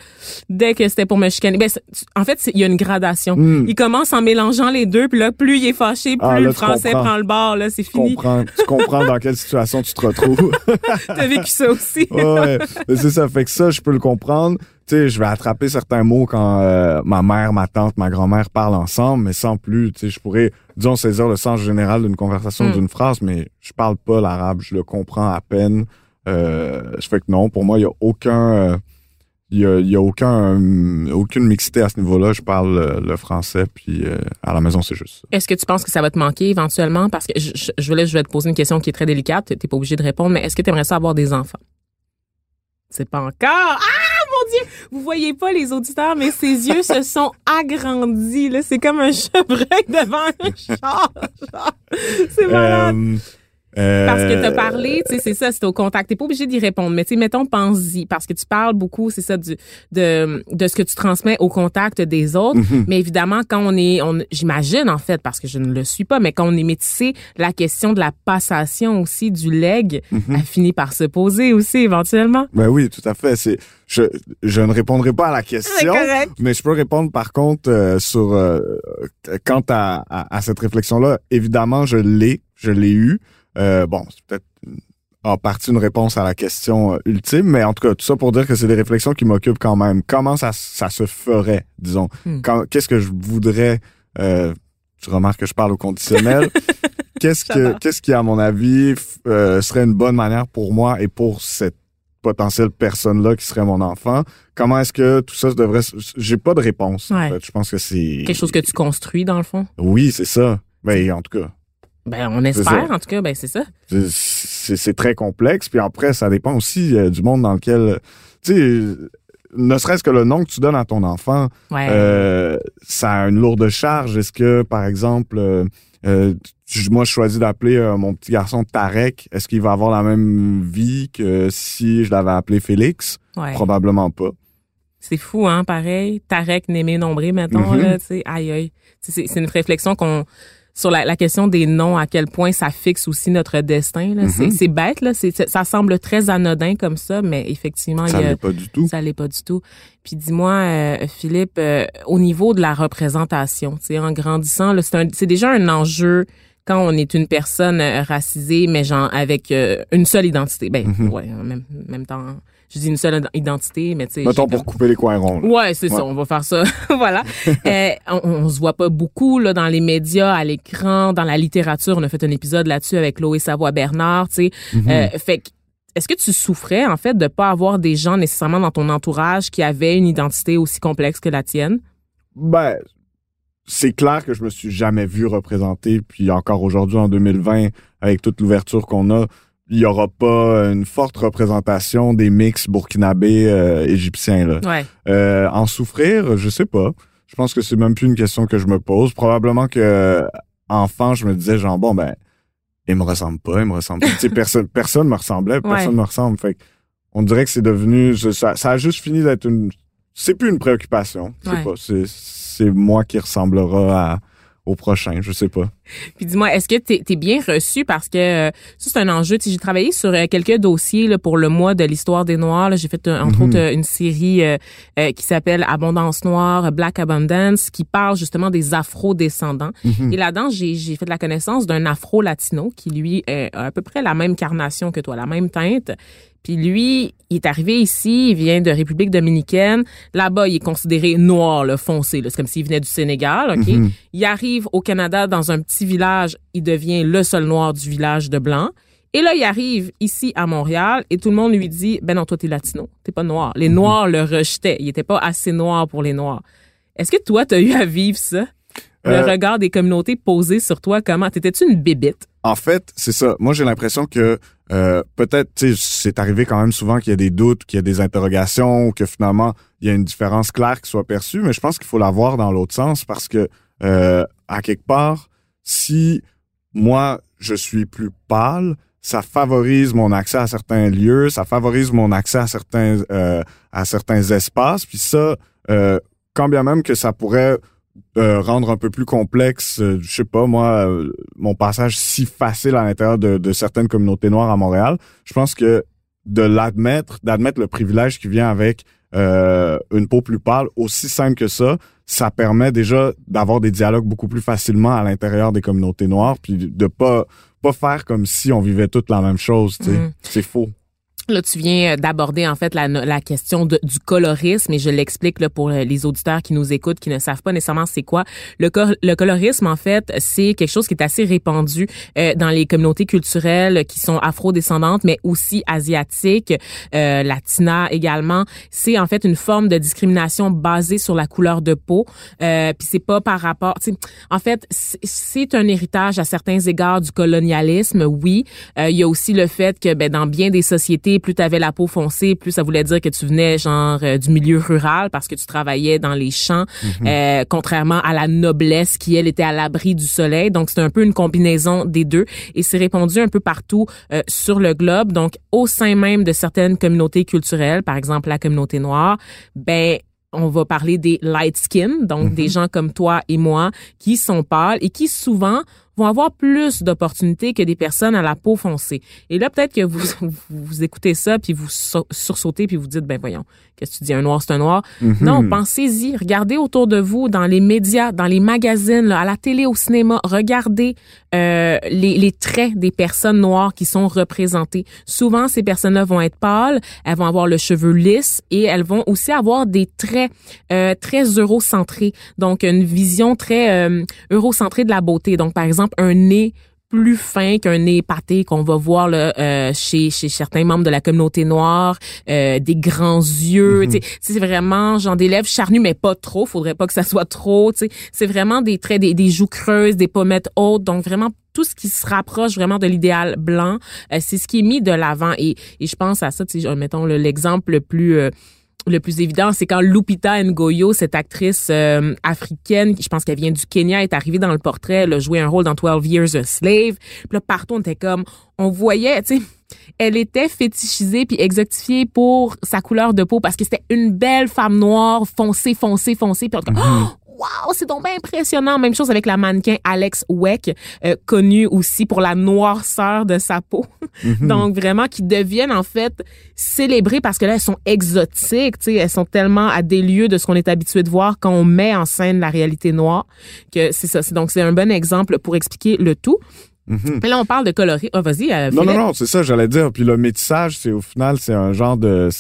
dès que c'était pour me chicaner. Ben, en fait, il y a une gradation. Mm. Il commence en mélangeant les deux, puis là, plus il est fâché, plus Ah, là, le français comprends. prend le bord. Là, c'est fini. comprends, tu comprends dans quelle situation tu te retrouves. T'as vécu ça aussi. ouais, mais c'est ça. Fait que ça, je peux le comprendre. Tu sais, je vais attraper certains mots quand euh, ma mère, ma tante, ma grand-mère parlent ensemble, mais sans plus. Tu sais, je pourrais, disons, saisir le sens général d'une conversation, Mm. d'une phrase, mais je parle pas l'arabe. Je le comprends à peine. Euh, je fais que non. Pour moi, il y a aucun, euh, il y a, il y a aucun, euh, aucune mixité à ce niveau-là. Je parle euh, le français, puis à la maison, c'est juste. Est-ce que tu penses que ça va te manquer éventuellement? Parce que je, je, je, voulais- je vais te poser une question qui est très délicate. T'es pas obligé de répondre, mais est-ce que tu aimerais ça avoir des enfants? C'est pas encore. Ah, mon Dieu! Vous voyez pas les auditeurs, mais ses yeux se sont agrandis, là. C'est comme un chevreuil devant un char. C'est malade. Euh, Parce que euh, t'as parlé, tu sais, c'est ça, c'est au contact. T'es pas obligé d'y répondre, mais tu sais, mettons, pense-y, parce que tu parles beaucoup, c'est ça, du, de, de ce que tu transmets au contact des autres. Mhm. Mais évidemment, quand on est, on, j'imagine en fait, parce que je ne le suis pas, mais quand on est métissé, la question de la passation aussi du leg, Mhm. elle finit par se poser aussi éventuellement. Ben oui, tout à fait. C'est, je, je ne répondrai pas à la question, mais je peux répondre par contre euh, sur euh, quant à, à, à cette réflexion-là. Évidemment, je l'ai, je l'ai eu. Euh, bon, c'est peut-être en partie une réponse à la question euh, ultime, mais en tout cas, tout ça pour dire que c'est des réflexions qui m'occupent quand même. Comment ça, ça se ferait, disons? Hmm. Qu'est-ce que je voudrais euh, Tu remarques que je parle au conditionnel. qu'est-ce que qu'est-ce qui, à mon avis, euh, serait une bonne manière pour moi et pour cette potentielle personne-là qui serait mon enfant? Comment est-ce que tout ça se devrait... J'ai pas de réponse. en Ouais. fait. Je pense que c'est... Quelque chose que tu construis, dans le fond? Oui, c'est ça. Ben, en tout cas, Ben, on espère, en tout cas, ben, c'est ça. c'est- très complexe. Puis après, ça dépend aussi euh, du monde dans lequel... Tu sais, ne serait-ce que le nom que tu donnes à ton enfant, Ouais. euh, ça a une lourde charge. Est-ce que, par exemple... euh, tu- moi, je choisis d'appeler mon petit garçon Tarek. Est-ce qu'il va avoir la même vie que si je l'avais appelé Félix? ouais. Probablement pas. C'est fou, hein, pareil. Tarek, Némé, Nombré, mettons, là, tu sais, aïe, aïe. C'est une réflexion qu'on, sur la, la question des noms, à quel point ça fixe aussi notre destin, là. C'est- Mhm. C'est bête, là. Ça semble très anodin comme ça, mais effectivement, Ça il y a, l'est pas du tout. ça l'est pas du tout. Puis dis-moi, euh, Philippe, euh, au niveau de la représentation, tu sais, en grandissant, c'est un- c'est déjà un enjeu quand on est une personne euh, racisée, mais genre avec euh, une seule identité. Ben, Mhm. ouais, en même, même temps, je dis une seule identité, mais tu sais. Mettons pour comme- couper les coins ronds. là. Ouais, c'est ça, on va faire ça. voilà. Euh, on, on se voit pas beaucoup là dans les médias, à l'écran, dans la littérature. On a fait un épisode là-dessus avec Chloé Savoie-Bernard, tu sais. Mhm. Euh, fait que, est-ce que tu souffrais en fait de pas avoir des gens nécessairement dans ton entourage qui avaient une identité aussi complexe que la tienne? Ben, c'est clair que je me suis jamais vu représenter, puis encore aujourd'hui en 2020, avec toute l'ouverture qu'on a, il y aura pas une forte représentation des mix burkinabés euh, égyptiens là. Ouais. Euh, en souffrir, je sais pas. Je pense que c'est même plus une question que je me pose. Probablement que enfant, je me disais genre bon ben, il me ressemble pas, il me ressemble pas. tu sais, personne, personne me ressemblait, personne me ressemble. Fait que on dirait que c'est devenu, ça, ça a juste fini d'être une, c'est plus une préoccupation. Je sais Ouais. pas. C'est, c'est moi qui ressemblera à, au prochain. Je sais pas. Puis dis-moi, est-ce que t'es es bien reçu? Parce que euh, ça c'est un enjeu. Tu j'ai travaillé sur euh, quelques dossiers là, pour le mois de l'histoire des Noirs. J'ai fait euh, entre Mhm. autres une série qui s'appelle Abondance Noire, Black Abundance, qui parle justement des Afro-descendants. Mhm. Et là-dedans, j'ai fait la connaissance d'un Afro-Latino qui lui est à peu près la même carnation que toi, la même teinte. Puis lui, il est arrivé ici, il vient de République dominicaine. Là-bas, il est considéré noir, le foncé. C'est comme s'il venait du Sénégal, OK? Mhm. Il arrive au Canada dans un petit village, il devient le seul noir du village de blanc. Et là, il arrive ici à Montréal et tout le monde lui dit, ben non, toi, t'es latino, t'es pas noir. Les noirs le rejetaient, il était pas assez noir pour les noirs. Est-ce que toi, t'as eu à vivre ça? Le Euh, regard des communautés posé sur toi, comment? T'étais-tu une bébite? En fait, c'est ça. Moi, j'ai l'impression que euh, peut-être, tu sais, c'est arrivé quand même souvent qu'il y a des doutes, qu'il y a des interrogations, que finalement il y a une différence claire qui soit perçue, mais je pense qu'il faut la voir dans l'autre sens parce que euh, à quelque part, si moi je suis plus pâle, ça favorise mon accès à certains lieux, ça favorise mon accès à certains euh, à certains espaces, puis ça, euh, quand bien même que ça pourrait euh, rendre un peu plus complexe, euh, je sais pas moi, euh, mon passage si facile à l'intérieur de, de, certaines communautés noires à Montréal. Je pense que de l'admettre, d'admettre le privilège qui vient avec une peau plus pâle, aussi simple que ça, ça permet déjà d'avoir des dialogues beaucoup plus facilement à l'intérieur des communautés noires, puis de pas pas faire comme si on vivait toutes la même chose. Mm. C'est faux. Là, tu viens euh, d'aborder en fait la, la question du colorisme et je l'explique là pour euh, les auditeurs qui nous écoutent, qui ne savent pas nécessairement c'est quoi. Le, le colorisme, en fait, c'est quelque chose qui est assez répandu euh, dans les communautés culturelles qui sont afro-descendantes, mais aussi asiatiques, euh, latinas également. C'est en fait une forme de discrimination basée sur la couleur de peau. Euh, Puis c'est pas par rapport, en fait, c'est un héritage à certains égards du colonialisme, oui. Il y a aussi le fait que ben, dans bien des sociétés plus tu avais la peau foncée, plus ça voulait dire que tu venais genre euh, du milieu rural parce que tu travaillais dans les champs, mhm. euh, contrairement à la noblesse qui elle était à l'abri du soleil. Donc c'est un peu une combinaison des deux et c'est répandu un peu partout euh, sur le globe. Donc au sein même de certaines communautés culturelles, par exemple la communauté noire, ben on va parler des light skin, donc des mhm. gens comme toi et moi qui sont pâles et qui souvent vont avoir plus d'opportunités que des personnes à la peau foncée. Et là, peut-être que vous, vous, écoutez ça, puis vous sursautez, puis vous dites, ben voyons, qu'est-ce que tu dis, un noir, c'est un noir. Mm-hmm. Non, pensez-y, regardez autour de vous, dans les médias, dans les magazines, à la télé, au cinéma, regardez euh, les, les traits des personnes noires qui sont représentées. Souvent, ces personnes-là vont être pâles, elles vont avoir le cheveu lisse et elles vont aussi avoir des traits euh, très eurocentrés, donc une vision très euh, eurocentrée de la beauté. Donc, par exemple, un nez plus fin qu'un nez pâté qu'on va voir là, euh, chez, chez certains membres de la communauté noire, euh, des grands yeux, mm c'est vraiment genre des lèvres charnues mais pas trop, faudrait pas que ça soit trop, c'est vraiment des traits des, des, joues creuses, des pommettes hautes, donc vraiment tout ce qui se rapproche vraiment de l'idéal blanc, euh, c'est ce qui est mis de l'avant et, et je pense à ça, mettons l'exemple le plus le plus évident, c'est quand Lupita Ngoyo, cette actrice euh, africaine, je pense qu'elle vient du Kenya, est arrivée dans le portrait, elle a joué un rôle dans 12 Years a Slave. Puis là, partout, on était comme, on voyait, tu sais, elle était fétichisée puis exotifiée pour sa couleur de peau parce que c'était une belle femme noire, foncée, foncée, foncée. Puis on était comme, wow, c'est donc bien impressionnant. Même chose avec la mannequin Alex Weck, euh, connue aussi pour la noirceur de sa peau. Mhm. donc vraiment qui deviennent en fait célébrées parce que là elles sont exotiques, tu sais, elles sont tellement à des lieux de ce qu'on est habitué de voir quand on met en scène la réalité noire que c'est ça. Donc c'est un bon exemple pour expliquer le tout. Mais là, on parle de coloris. Oh, vas-y. Euh, non, non, non, c'est ça, j'allais dire. Puis le métissage, c'est au final, c'est un genre de,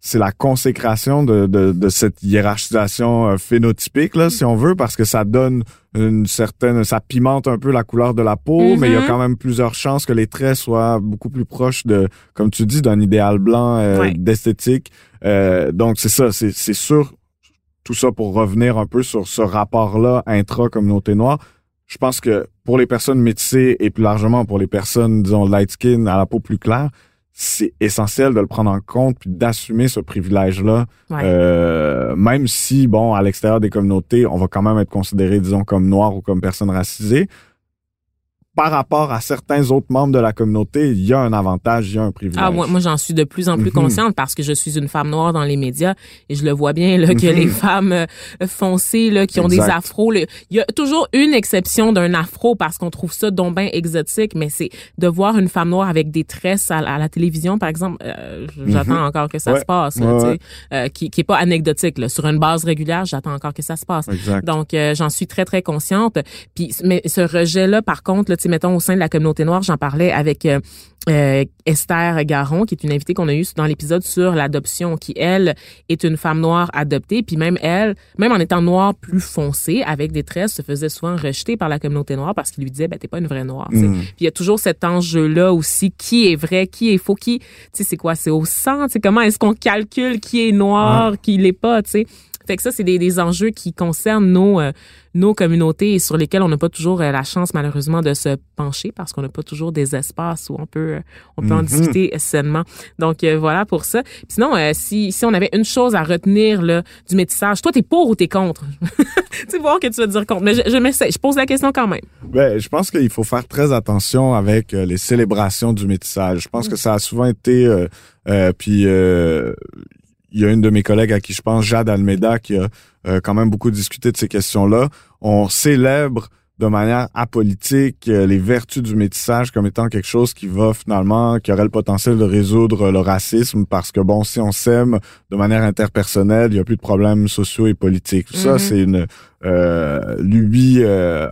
c'est la consécration de, de, de, cette hiérarchisation euh, phénotypique, là, si on veut, parce que ça donne une certaine, ça pimente un peu la couleur de la peau, mais il y a mm-hmm. quand même plusieurs chances que les traits soient beaucoup plus proches de, comme tu dis, d'un idéal blanc euh, d'esthétique. Euh, donc c'est ça, c'est, c'est sûr. Tout ça pour revenir un peu sur ce rapport-là intra-communauté noire. Je pense que pour les personnes métissées et plus largement pour les personnes, disons, light skin à la peau plus claire, c'est essentiel de le prendre en compte puis d'assumer ce privilège-là. Euh, même si, bon, à l'extérieur des communautés, on va quand même être considéré, disons, comme noir ou comme personne racisée par rapport à certains autres membres de la communauté, il y a un avantage, il y a un privilège. Ah, moi, moi j'en suis de plus en plus mhm. consciente parce que je suis une femme noire dans les médias et je le vois bien là, que les femmes euh, foncées là, qui ont des afros, il y a toujours une exception d'un afro parce qu'on trouve ça donc exotique, mais c'est de voir une femme noire avec des tresses à, la télévision, par exemple, euh, j'attends mhm. encore que ça se passe, euh, qui, qui est pas anecdotique. Là. Sur une base régulière, j'attends encore que ça se passe. Donc, j'en suis très, très consciente. Puis, mais ce rejet-là, par contre, là, mettons, au sein de la communauté noire, j'en parlais avec euh, euh, Esther Garon, qui est une invitée qu'on a eue dans l'épisode sur l'adoption, qui, elle, est une femme noire adoptée. Puis même elle, même en étant noire plus foncée, avec des tresses, se faisait souvent rejeter par la communauté noire parce qu'il lui disait, ben, t'es pas une vraie noire. Mm. Puis il y a toujours cet enjeu-là aussi, qui est vrai, qui est faux, qui, tu sais, c'est quoi, c'est au sang, tu sais, comment est-ce qu'on calcule qui est noir, qui l'est pas, tu sais Fait que ça, c'est des, des enjeux qui concernent nos euh, nos communautés et sur lesquelles on n'a pas toujours euh, la chance malheureusement de se pencher parce qu'on n'a pas toujours des espaces où on peut euh, on peut en Mhm. discuter sainement. Donc euh, voilà pour ça. Puis sinon, euh, si si on avait une chose à retenir là du métissage, toi t'es pour ou t'es contre? Tu sais voir que tu vas dire contre, mais je, je je pose la question quand même. Ben, je pense qu'il faut faire très attention avec les célébrations du métissage. Je pense que ça a souvent été, euh, euh, puis euh, il y a une de mes collègues à qui je pense, Jade Almeida, qui a euh, quand même beaucoup discuté de ces questions-là. On célèbre de manière apolitique euh, les vertus du métissage comme étant quelque chose qui va finalement, qui aurait le potentiel de résoudre le racisme parce que bon, si on s'aime de manière interpersonnelle, il n'y a plus de problèmes sociaux et politiques. Ça, Mhm. c'est une euh, lubie euh,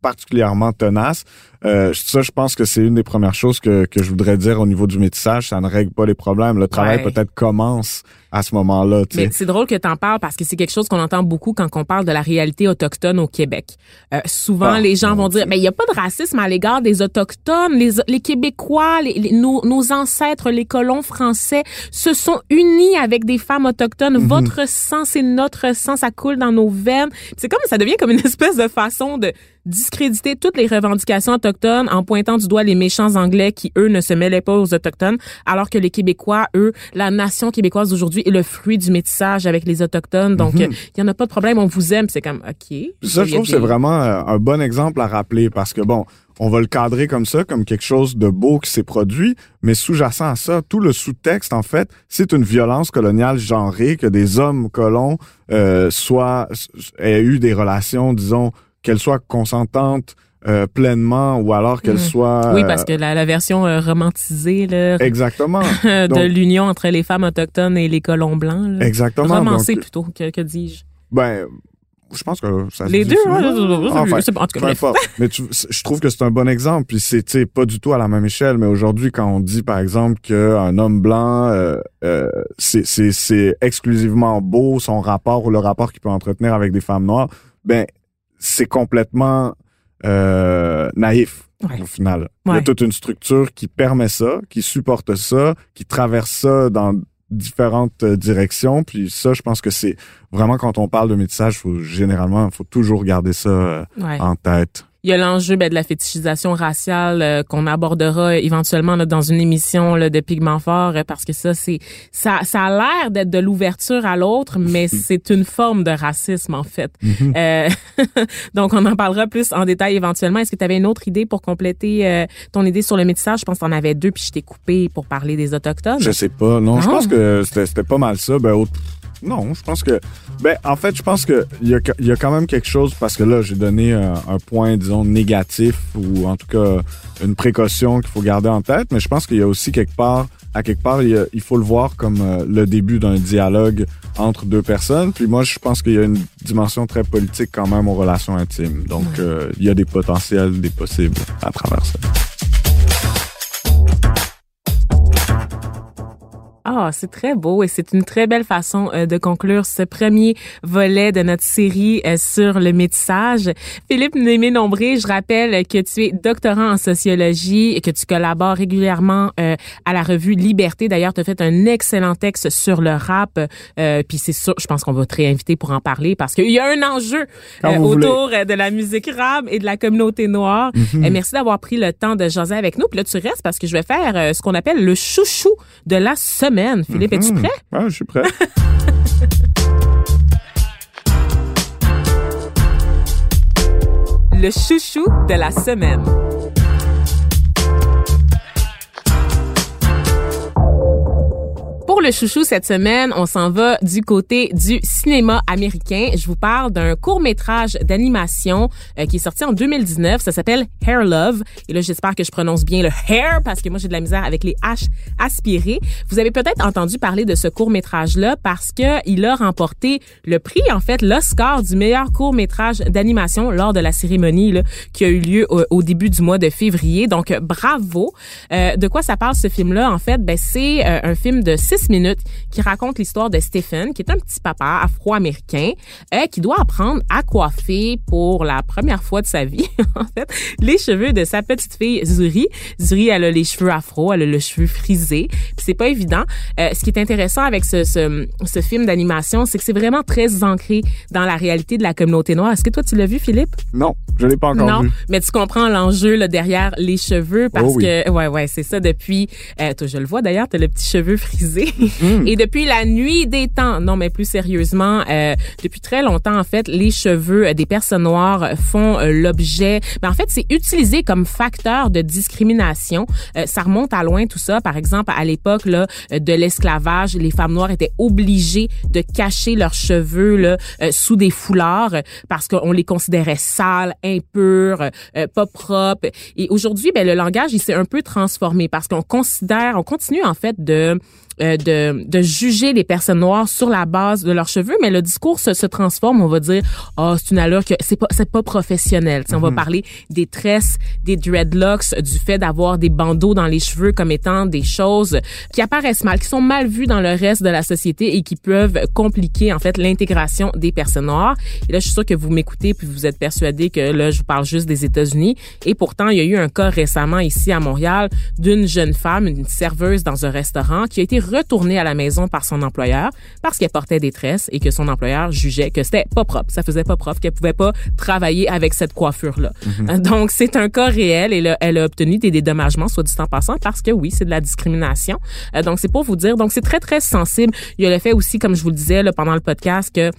particulièrement tenace. Euh, ça, je pense que c'est une des premières choses que, que je voudrais dire au niveau du métissage. Ça ne règle pas les problèmes. Le travail Ouais. peut-être commence à ce moment-là. tu sais. Mais c'est drôle que tu en parles parce que c'est quelque chose qu'on entend beaucoup quand on parle de la réalité autochtone au Québec. Euh, souvent, Ah, les gens vont dire, mais il n'y a pas de racisme à l'égard des autochtones, les, les Québécois, les, les- nos, nos ancêtres, les colons français se sont unis avec des femmes autochtones. Mhm. Votre sang, c'est notre sang, ça coule dans nos veines. C'est comme ça devient comme une espèce de façon de discréditer toutes les revendications autochtones en pointant du doigt les méchants anglais qui eux ne se mêlaient pas aux autochtones alors que les québécois eux la nation québécoise d'aujourd'hui est le fruit du métissage avec les autochtones. Donc il y en a pas de problème on vous aime. C'est comme OK. Ça, je trouve que c'est des- vraiment euh, un bon exemple à rappeler parce que bon, on va le cadrer comme ça, comme quelque chose de beau qui s'est produit, mais sous-jacent à ça, tout le sous-texte, en fait, c'est une violence coloniale genrée, que des hommes colons euh, soient aient eu des relations, disons, qu'elles soient consentantes euh, pleinement ou alors qu'elles Mhm. soient oui euh, parce que la, la version euh, romantisée là, exactement, de Donc- l'union entre les femmes autochtones et les colons blancs là. exactement. romancée Donc, plutôt que, que dis-je? Ben, je pense que ça se les dit deux ouais, Enfin, c'est- en tout cas Peu. Mais tu- je trouve que c'est un bon exemple. Puis c'est pas du tout à la même échelle. Mais aujourd'hui, quand on dit par exemple qu'un homme blanc, euh, euh, c'est c'est c'est exclusivement beau son rapport ou le rapport qu'il peut entretenir avec des femmes noires, ben c'est complètement euh, naïf Ouais. au final. Il y a toute une structure qui permet ça, qui supporte ça, qui traverse ça dans différentes euh, directions. Puis ça, je pense que c'est vraiment quand on parle de métissage, faut généralement, faut toujours garder ça euh, Ouais. en tête. Il y a l'enjeu ben, de la fétichisation raciale euh, qu'on abordera éventuellement là, dans une émission là, de Pigment Fort euh, parce que ça c'est ça ça a l'air d'être de l'ouverture à l'autre mais c'est une forme de racisme en fait. Euh, donc on en parlera plus en détail éventuellement. Est-ce que tu avais une autre idée pour compléter euh, ton idée sur le métissage? Je pense que tu en avais deux puis je t'ai coupé pour parler des autochtones. Je sais pas. Non, je pense que c'était pas mal ça. Ben, au- non, je pense que. Ben, en fait, je pense que il y a, y a quand même quelque chose parce que là, j'ai donné un, un point, disons, négatif ou en tout cas une précaution qu'il faut garder en tête. Mais je pense qu'il y a aussi quelque part, à quelque part, il, y a- il faut le voir comme euh, le début d'un dialogue entre deux personnes. Puis moi, je pense qu'il y a une dimension très politique quand même aux relations intimes. Donc, euh, il y a des potentiels, des possibles à travers ça. Ah, c'est très beau et c'est une très belle façon euh, de conclure ce premier volet de notre série euh, sur le métissage. Philippe Némé-Nombré, je rappelle que tu es doctorant en sociologie et que tu collabores régulièrement euh, à la revue Liberté. D'ailleurs, tu as fait un excellent texte sur le rap. Euh, Puis c'est sûr, je pense qu'on va te réinviter pour en parler parce qu'il y a un enjeu voulez. autour de la musique rap et de la communauté noire. Euh, merci d'avoir pris le temps de jaser avec nous. Puis là, tu restes parce que je vais faire ce qu'on appelle le chouchou de la semaine. Philippe, es-tu Mhm. prêt? Ouais, je suis prêt. Le chouchou de la semaine. Pour le chouchou cette semaine, on s'en va du côté du cinéma américain. Je vous parle d'un court métrage d'animation euh, qui est sorti en 2019. Ça s'appelle Hair Love. Et là, j'espère que je prononce bien le hair parce que moi, j'ai de la misère avec les H aspirés. Vous avez peut-être entendu parler de ce court métrage-là parce que il a remporté le prix, en fait, l'Oscar du meilleur court métrage d'animation lors de la cérémonie là, qui a eu lieu au, début du mois de février. Donc, bravo. Euh, de quoi ça parle ce film-là? En fait, ben, c'est euh, un film de six minutes qui raconte l'histoire de Stephen, qui est un petit papa afro-américain euh, qui doit apprendre à coiffer pour la première fois de sa vie, en fait, les cheveux de sa petite fille Zuri. Zuri, elle a les cheveux afro, elle a le cheveu frisé. C'est pas évident. Euh, ce qui est intéressant avec ce, ce, ce film d'animation, c'est que c'est vraiment très ancré dans la réalité de la communauté noire. Est-ce que toi, tu l'as vu, Philippe? Non, je l'ai pas encore non, vu. mais tu comprends l'enjeu là, derrière les cheveux parce Oh oui. que ouais ouais c'est ça depuis euh, toi je le vois d'ailleurs t'as le petit cheveu frisé Mm. et depuis la nuit des temps. Non mais plus sérieusement euh, depuis très longtemps en fait les cheveux des personnes noires font euh, l'objet. Mais en fait c'est utilisé comme facteur de discrimination. Euh, ça remonte à loin tout ça. Par exemple à l'époque là euh, de l'esclavage les femmes noires étaient obligées de cacher leurs cheveux là euh, sous des foulards parce qu'on les considérait sales impurs pas propres. Et aujourd'hui ben le langage il s'est un peu transformé parce qu'on considère on continue en fait de euh, de, de juger les personnes noires sur la base de leurs cheveux, mais le discours se, se transforme. On va dire, oh, c'est une allure que c'est pas, c'est pas professionnel. Tu sais, On va parler des tresses, des dreadlocks, du fait d'avoir des bandeaux dans les cheveux comme étant des choses qui apparaissent mal, qui sont mal vues dans le reste de la société et qui peuvent compliquer en fait l'intégration des personnes noires. Et là, je suis sûre que vous m'écoutez puis vous êtes persuadé que là, je vous parle juste des États-Unis. Et pourtant, il y a eu un cas récemment ici à Montréal d'une jeune femme, une serveuse dans un restaurant, qui a été retournée à la maison par son employeur parce qu'elle portait des tresses et que son employeur jugeait que c'était pas propre, ça faisait pas propre, qu'elle pouvait pas travailler avec cette coiffure-là. Donc, c'est un cas réel et là, elle a obtenu des dédommagements, soit dit en passant, parce que oui, c'est de la discrimination. Euh, donc, c'est pour vous dire. Donc, c'est très, très sensible. Il y a le fait aussi, comme je vous le disais là, pendant le podcast, que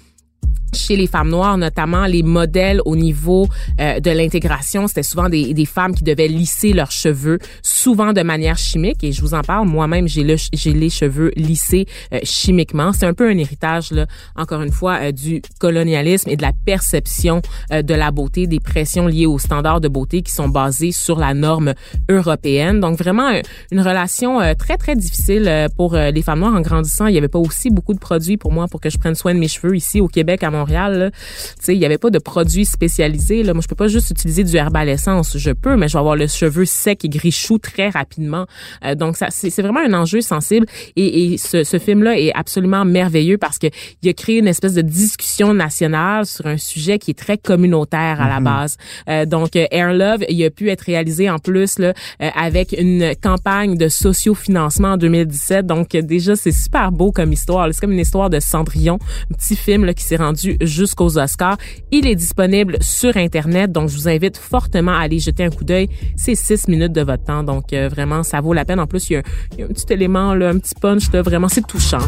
chez les femmes noires, notamment les modèles au niveau euh, de l'intégration, c'était souvent des, des femmes qui devaient lisser leurs cheveux, souvent de manière chimique. Et je vous en parle, moi-même, j'ai le, j'ai les cheveux lissés euh, chimiquement. C'est un peu un héritage, là, encore une fois, euh, du colonialisme et de la perception euh, de la beauté, des pressions liées aux standards de beauté qui sont basés sur la norme européenne. Donc vraiment euh, une relation très très difficile pour les femmes noires en grandissant. Il y avait pas aussi beaucoup de produits pour moi pour que je prenne soin de mes cheveux ici au Québec Montréal. Tu sais, il y avait pas de produits spécialisés. Là. Moi, je peux pas juste utiliser du herbal essence. Je peux, mais je vais avoir le cheveu sec et gris chou très rapidement. Euh, donc ça, c'est vraiment un enjeu sensible. Et, et ce, ce film-là est absolument merveilleux parce que il a créé une espèce de discussion nationale sur un sujet qui est très communautaire à la base. Euh, donc euh, Air Love, il a pu être réalisé en plus là, euh, avec une campagne de sociofinancement en 2017. Donc euh, déjà c'est super beau comme histoire. C'est comme une histoire de Cendrillon, un petit film là, qui s'est rendu jusqu'aux Oscars. Il est disponible sur internet, donc je vous invite fortement à aller jeter un coup d'œil. C'est six minutes de votre temps, donc euh, vraiment ça vaut la peine. En plus il y a, un petit élément un petit punch vraiment c'est touchant.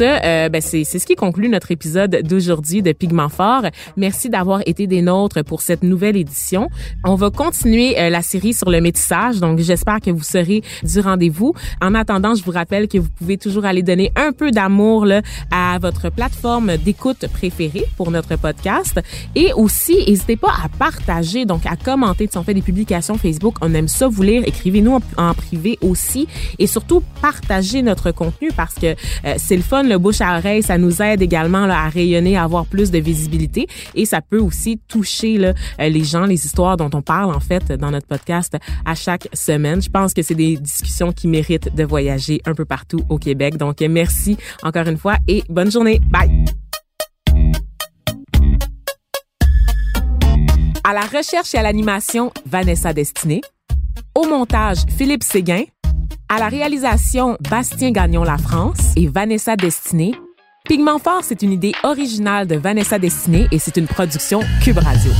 Euh, ben c'est ce qui conclut notre épisode d'aujourd'hui de Pigment Fort. Merci d'avoir été des nôtres pour cette nouvelle édition. On va continuer euh, la série sur le métissage, donc j'espère que vous serez du rendez-vous. En attendant, je vous rappelle que vous pouvez toujours aller donner un peu d'amour à votre plateforme d'écoute préférée pour notre podcast. Et aussi, n'hésitez pas à partager, donc à commenter. Si on fait des publications Facebook, on aime ça vous lire. Écrivez-nous en, en privé aussi. Et surtout, partagez notre contenu parce que euh, c'est le fun, le bouche à oreille. Ça nous aide également à rayonner, à avoir plus de visibilité. Et ça peut aussi toucher euh, les gens, les histoires dont on parle en fait dans notre podcast à chaque semaine. Je pense que c'est des discussions qui méritent de voyager un peu partout au Québec. Donc, merci encore une fois et bonne journée. Bye! À la recherche et à l'animation, Vanessa Destinée. Au montage, Philippe Séguin. À la réalisation, Bastien Gagnon La France et Vanessa Destinée. Pigment Fort, c'est une idée originale de Vanessa Destinée et c'est une production Cube Radio.